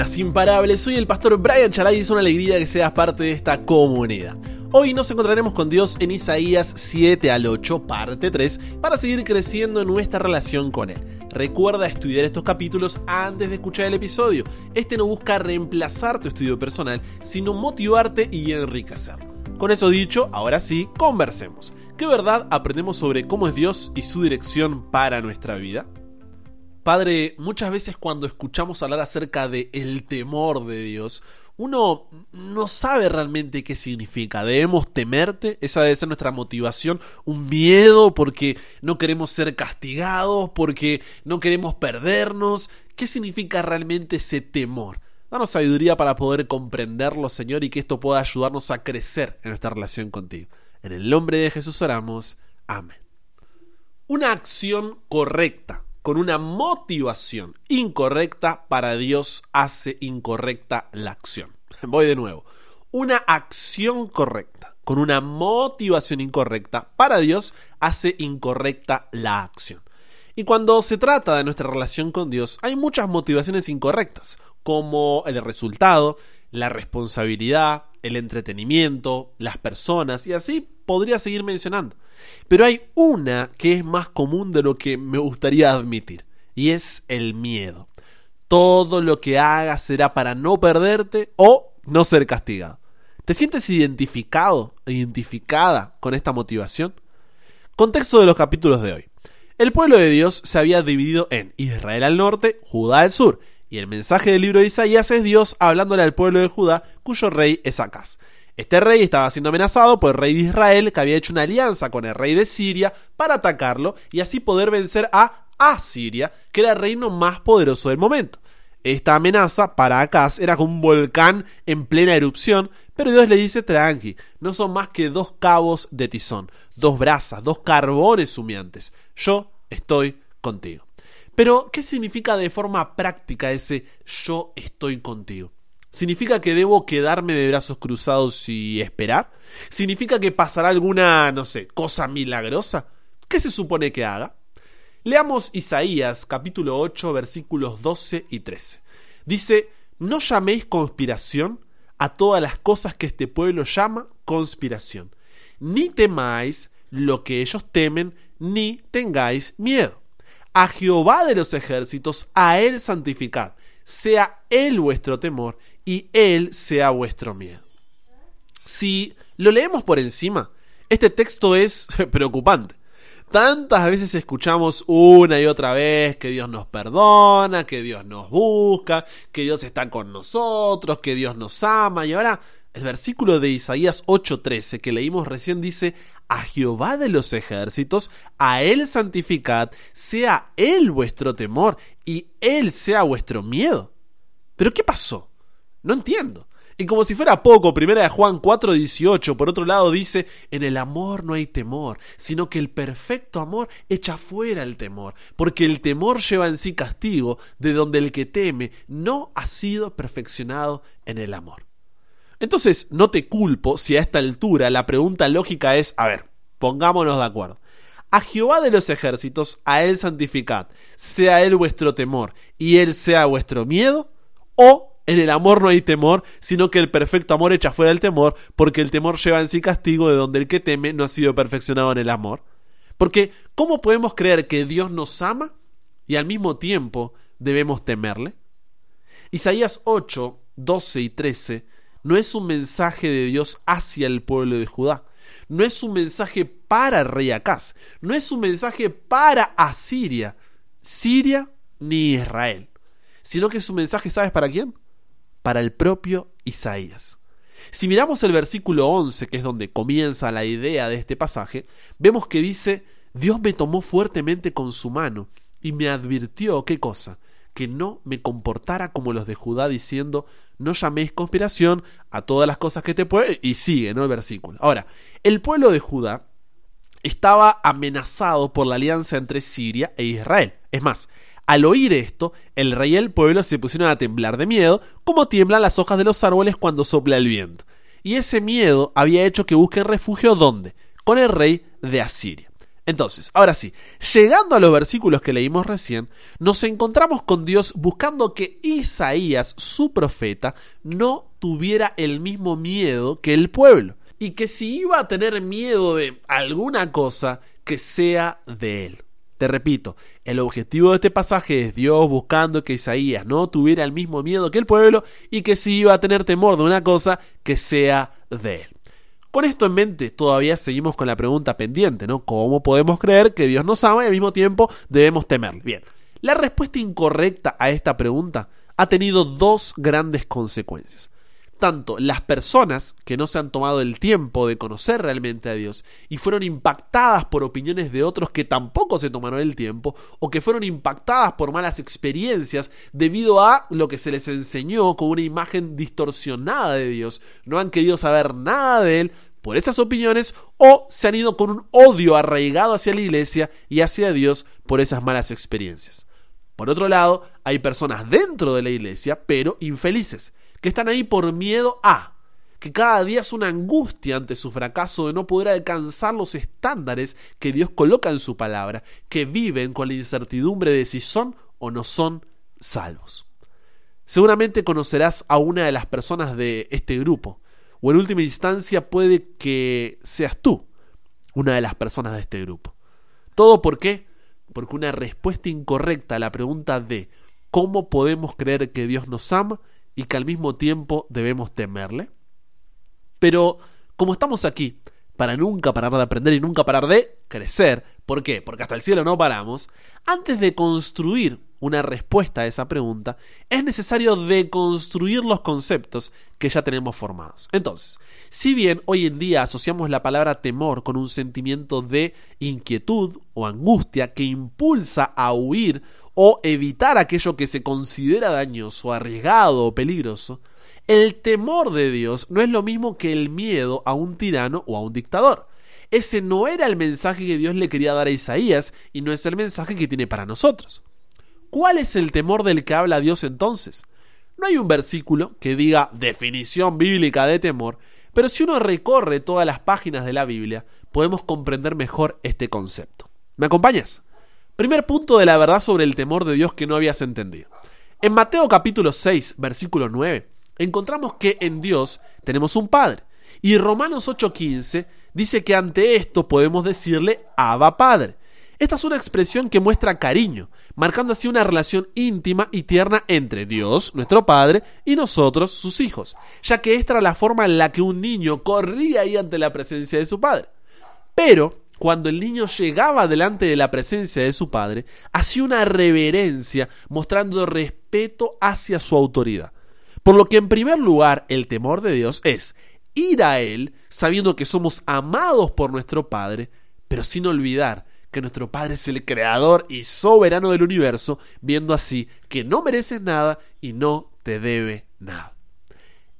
Buenas imparables, soy el pastor Brian Chalai y es una alegría que seas parte de esta comunidad. Hoy nos encontraremos con Dios en Isaías 7 al 8, parte 3, para seguir creciendo en nuestra relación con Él. Recuerda estudiar estos capítulos antes de escuchar el episodio. Este no busca reemplazar tu estudio personal, sino motivarte y enriquecerlo. Con eso dicho, ahora sí, conversemos. ¿Qué verdad aprendemos sobre cómo es Dios y su dirección para nuestra vida? Padre, muchas veces cuando escuchamos hablar acerca de el temor de Dios, uno no sabe realmente qué significa. Debemos temerte, esa debe ser nuestra motivación, un miedo porque no queremos ser castigados, porque no queremos perdernos. ¿Qué significa realmente ese temor? Danos sabiduría para poder comprenderlo, Señor, y que esto pueda ayudarnos a crecer en nuestra relación contigo. En el nombre de Jesús oramos. Amén. Una acción correcta con una motivación incorrecta, para Dios hace incorrecta la acción. Voy de nuevo. Una acción correcta con una motivación incorrecta, para Dios hace incorrecta la acción. Y cuando se trata de nuestra relación con Dios, hay muchas motivaciones incorrectas, como el resultado, la responsabilidad, el entretenimiento, las personas, y así podría seguir mencionando. Pero hay una que es más común de lo que me gustaría admitir, y es el miedo. Todo lo que hagas será para no perderte o no ser castigado. ¿Te sientes identificado, identificada con esta motivación? Contexto de los capítulos de hoy. El pueblo de Dios se había dividido en Israel al norte, Judá al sur, y el mensaje del libro de Isaías es Dios hablándole al pueblo de Judá, cuyo rey es Acaz. Este rey estaba siendo amenazado por el rey de Israel, que había hecho una alianza con el rey de Siria para atacarlo y así poder vencer a Asiria, que era el reino más poderoso del momento. Esta amenaza para Acaz era como un volcán en plena erupción, pero Dios le dice tranqui, no son más que dos cabos de tizón, dos brasas, dos carbones humeantes. Yo estoy contigo. Pero, ¿qué significa de forma práctica ese yo estoy contigo? ¿Significa que debo quedarme de brazos cruzados y esperar? ¿Significa que pasará alguna, no sé, cosa milagrosa? ¿Qué se supone que haga? Leamos Isaías capítulo 8 versículos 12 y 13. Dice, no llaméis conspiración a todas las cosas que este pueblo llama conspiración, ni temáis lo que ellos temen, ni tengáis miedo. A Jehová de los ejércitos, a él santificad, sea él vuestro temor y Él sea vuestro miedo. Si lo leemos por encima, este texto es preocupante. Tantas veces escuchamos una y otra vez que Dios nos perdona, que Dios nos busca, que Dios está con nosotros, que Dios nos ama. Y ahora el versículo de Isaías 8:13 que leímos recién dice, a Jehová de los ejércitos, a Él santificad, sea Él vuestro temor y Él sea vuestro miedo. ¿Pero qué pasó? No entiendo. Y como si fuera poco, primera de Juan 4:18, por otro lado dice, en el amor no hay temor, sino que el perfecto amor echa fuera el temor, porque el temor lleva en sí castigo, de donde el que teme no ha sido perfeccionado en el amor. Entonces, no te culpo si a esta altura la pregunta lógica es, a ver, pongámonos de acuerdo. A Jehová de los ejércitos, a él santificad, sea él vuestro temor y él sea vuestro miedo, o en el amor no hay temor, sino que el perfecto amor echa fuera el temor, porque el temor lleva en sí castigo de donde el que teme no ha sido perfeccionado en el amor. Porque, ¿cómo podemos creer que Dios nos ama y al mismo tiempo debemos temerle? Isaías 8, 12 y 13 no es un mensaje de Dios hacia el pueblo de Judá, no es un mensaje para rey Acaz, no es un mensaje para Asiria, Siria ni Israel, sino que es un mensaje, ¿sabes para quién? para el propio Isaías. Si miramos el versículo 11, que es donde comienza la idea de este pasaje, vemos que dice, Dios me tomó fuertemente con su mano y me advirtió, ¿qué cosa? Que no me comportara como los de Judá diciendo, no llaméis conspiración a todas las cosas que te pueden... Y sigue, ¿no? El versículo. Ahora, el pueblo de Judá estaba amenazado por la alianza entre Siria e Israel. Es más, al oír esto, el rey y el pueblo se pusieron a temblar de miedo, como tiemblan las hojas de los árboles cuando sopla el viento. Y ese miedo había hecho que busquen refugio ¿dónde? Con el rey de Asiria. Entonces, ahora sí, llegando a los versículos que leímos recién, nos encontramos con Dios buscando que Isaías, su profeta, no tuviera el mismo miedo que el pueblo. Y que si iba a tener miedo de alguna cosa, que sea de él. Te repito, el objetivo de este pasaje es Dios buscando que Isaías no tuviera el mismo miedo que el pueblo y que si iba a tener temor de una cosa, que sea de él. Con esto en mente, todavía seguimos con la pregunta pendiente, ¿no? ¿Cómo podemos creer que Dios nos ama y al mismo tiempo debemos temerle? Bien, la respuesta incorrecta a esta pregunta ha tenido dos grandes consecuencias. Tanto las personas que no se han tomado el tiempo de conocer realmente a Dios y fueron impactadas por opiniones de otros que tampoco se tomaron el tiempo o que fueron impactadas por malas experiencias debido a lo que se les enseñó con una imagen distorsionada de Dios, no han querido saber nada de Él, por esas opiniones o se han ido con un odio arraigado hacia la iglesia y hacia Dios por esas malas experiencias. Por otro lado, hay personas dentro de la iglesia, pero infelices, que están ahí por miedo a, que cada día es una angustia ante su fracaso de no poder alcanzar los estándares que Dios coloca en su palabra, que viven con la incertidumbre de si son o no son salvos. Seguramente conocerás a una de las personas de este grupo, o en última instancia puede que seas tú una de las personas de este grupo. ¿Todo por qué? Porque una respuesta incorrecta a la pregunta de ¿cómo podemos creer que Dios nos ama y que al mismo tiempo debemos temerle? Pero como estamos aquí para nunca parar de aprender y nunca parar de crecer, ¿por qué? Porque hasta el cielo no paramos, antes de construir una respuesta a esa pregunta, es necesario deconstruir los conceptos que ya tenemos formados. Entonces, si bien hoy en día asociamos la palabra temor con un sentimiento de inquietud o angustia que impulsa a huir o evitar aquello que se considera dañoso, arriesgado o peligroso, el temor de Dios no es lo mismo que el miedo a un tirano o a un dictador. Ese no era el mensaje que Dios le quería dar a Isaías y no es el mensaje que tiene para nosotros. ¿Cuál es el temor del que habla Dios entonces? No hay un versículo que diga definición bíblica de temor, pero si uno recorre todas las páginas de la Biblia, podemos comprender mejor este concepto. ¿Me acompañas? Primer punto de la verdad sobre el temor de Dios que no habías entendido. En Mateo capítulo 6, versículo 9, encontramos que en Dios tenemos un Padre. Y Romanos 8:15 dice que ante esto podemos decirle Abba Padre. Esta es una expresión que muestra cariño, marcando así una relación íntima y tierna entre Dios, nuestro Padre, y nosotros, sus hijos, ya que esta era la forma en la que un niño corría ahí ante la presencia de su Padre. Pero, cuando el niño llegaba delante de la presencia de su Padre, hacía una reverencia, mostrando respeto hacia su autoridad. Por lo que en primer lugar el temor de Dios es ir a Él sabiendo que somos amados por nuestro Padre, pero sin olvidar que nuestro Padre es el creador y soberano del universo, viendo así que no mereces nada y no te debe nada.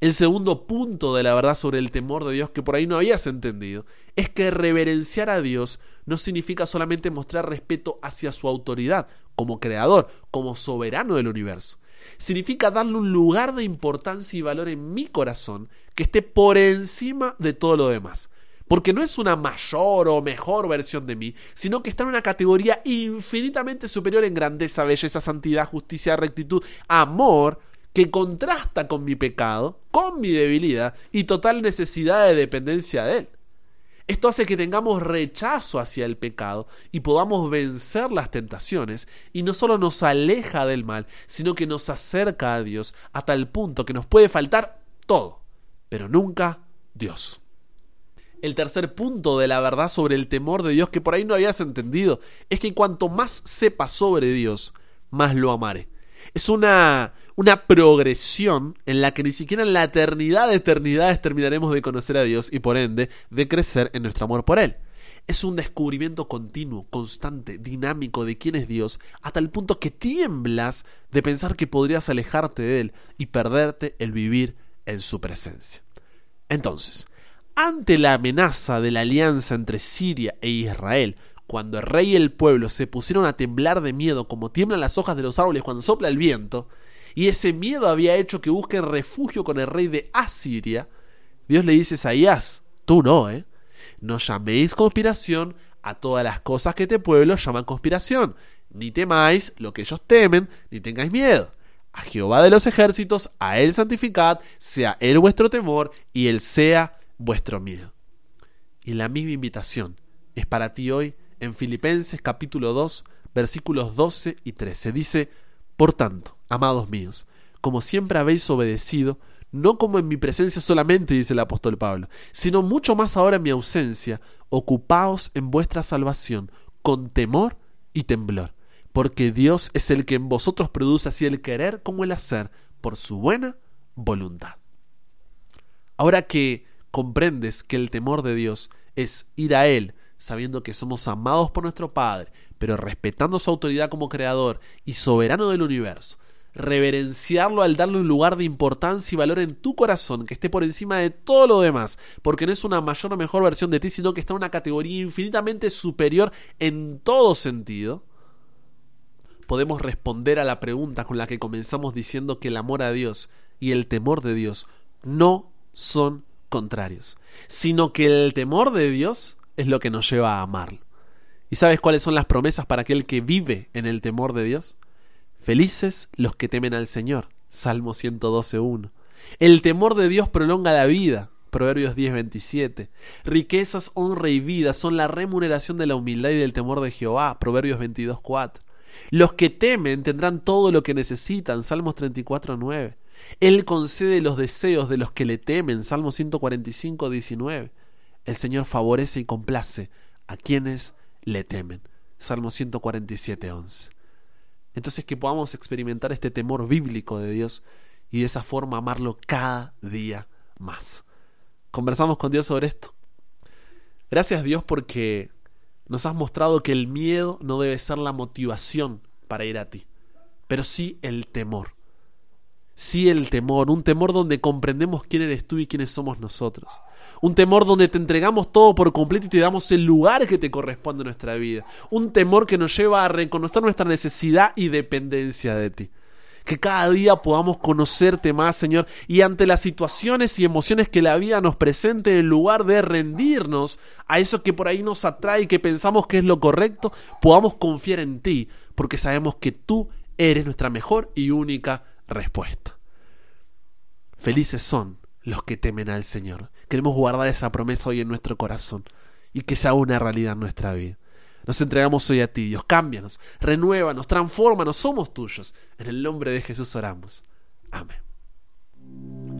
El segundo punto de la verdad sobre el temor de Dios que por ahí no habías entendido es que reverenciar a Dios no significa solamente mostrar respeto hacia su autoridad como creador, como soberano del universo. Significa darle un lugar de importancia y valor en mi corazón que esté por encima de todo lo demás porque no es una mayor o mejor versión de mí, sino que está en una categoría infinitamente superior en grandeza, belleza, santidad, justicia, rectitud, amor, que contrasta con mi pecado, con mi debilidad y total necesidad de dependencia de Él. Esto hace que tengamos rechazo hacia el pecado y podamos vencer las tentaciones y no solo nos aleja del mal, sino que nos acerca a Dios a tal punto que nos puede faltar todo, pero nunca Dios el tercer punto de la verdad sobre el temor de Dios que por ahí no habías entendido es que cuanto más sepa sobre Dios, más lo amaré. Es una, una progresión en la que ni siquiera en la eternidad de eternidades terminaremos de conocer a Dios y por ende de crecer en nuestro amor por Él. Es un descubrimiento continuo, constante, dinámico de quién es Dios, hasta el punto que tiemblas de pensar que podrías alejarte de Él y perderte el vivir en su presencia. Entonces, ante la amenaza de la alianza entre Siria e Israel, cuando el rey y el pueblo se pusieron a temblar de miedo como tiemblan las hojas de los árboles cuando sopla el viento, y ese miedo había hecho que busquen refugio con el rey de Asiria, Dios le dice a Isaías, tú no, ¿eh? No llaméis conspiración a todas las cosas que este pueblo llaman conspiración. Ni temáis lo que ellos temen, ni tengáis miedo. A Jehová de los ejércitos, a Él santificad, sea Él vuestro temor y Él sea vuestro miedo. Y la misma invitación es para ti hoy en Filipenses capítulo 2, versículos 12 y 13. Dice, Por tanto, amados míos, como siempre habéis obedecido, no como en mi presencia solamente, dice el apóstol Pablo, sino mucho más ahora en mi ausencia, ocupaos en vuestra salvación con temor y temblor, porque Dios es el que en vosotros produce así el querer como el hacer, por su buena voluntad. Ahora que comprendes que el temor de Dios es ir a Él, sabiendo que somos amados por nuestro Padre, pero respetando su autoridad como creador y soberano del universo, reverenciarlo al darle un lugar de importancia y valor en tu corazón que esté por encima de todo lo demás, porque no es una mayor o mejor versión de ti, sino que está en una categoría infinitamente superior en todo sentido, podemos responder a la pregunta con la que comenzamos diciendo que el amor a Dios y el temor de Dios no son contrarios, sino que el temor de Dios es lo que nos lleva a amarlo. ¿Y sabes cuáles son las promesas para aquel que vive en el temor de Dios? Felices los que temen al Señor. Salmo 112.1. El temor de Dios prolonga la vida. Proverbios 10:27. Riquezas, honra y vida son la remuneración de la humildad y del temor de Jehová. Proverbios 22:4. Los que temen tendrán todo lo que necesitan. Salmos 34:9. Él concede los deseos de los que le temen. Salmo 145:19. El Señor favorece y complace a quienes le temen. Salmo 147:11. Entonces que podamos experimentar este temor bíblico de Dios y de esa forma amarlo cada día más. Conversamos con Dios sobre esto. Gracias Dios porque nos has mostrado que el miedo no debe ser la motivación para ir a ti, pero sí el temor sí el temor, un temor donde comprendemos quién eres tú y quiénes somos nosotros. Un temor donde te entregamos todo por completo y te damos el lugar que te corresponde en nuestra vida. Un temor que nos lleva a reconocer nuestra necesidad y dependencia de ti. Que cada día podamos conocerte más, Señor, y ante las situaciones y emociones que la vida nos presente, en lugar de rendirnos a eso que por ahí nos atrae y que pensamos que es lo correcto, podamos confiar en ti, porque sabemos que tú eres nuestra mejor y única respuesta. Felices son los que temen al Señor. Queremos guardar esa promesa hoy en nuestro corazón y que sea una realidad en nuestra vida. Nos entregamos hoy a ti, Dios. Cámbianos, renuévanos, transfórmanos, somos tuyos. En el nombre de Jesús oramos. Amén.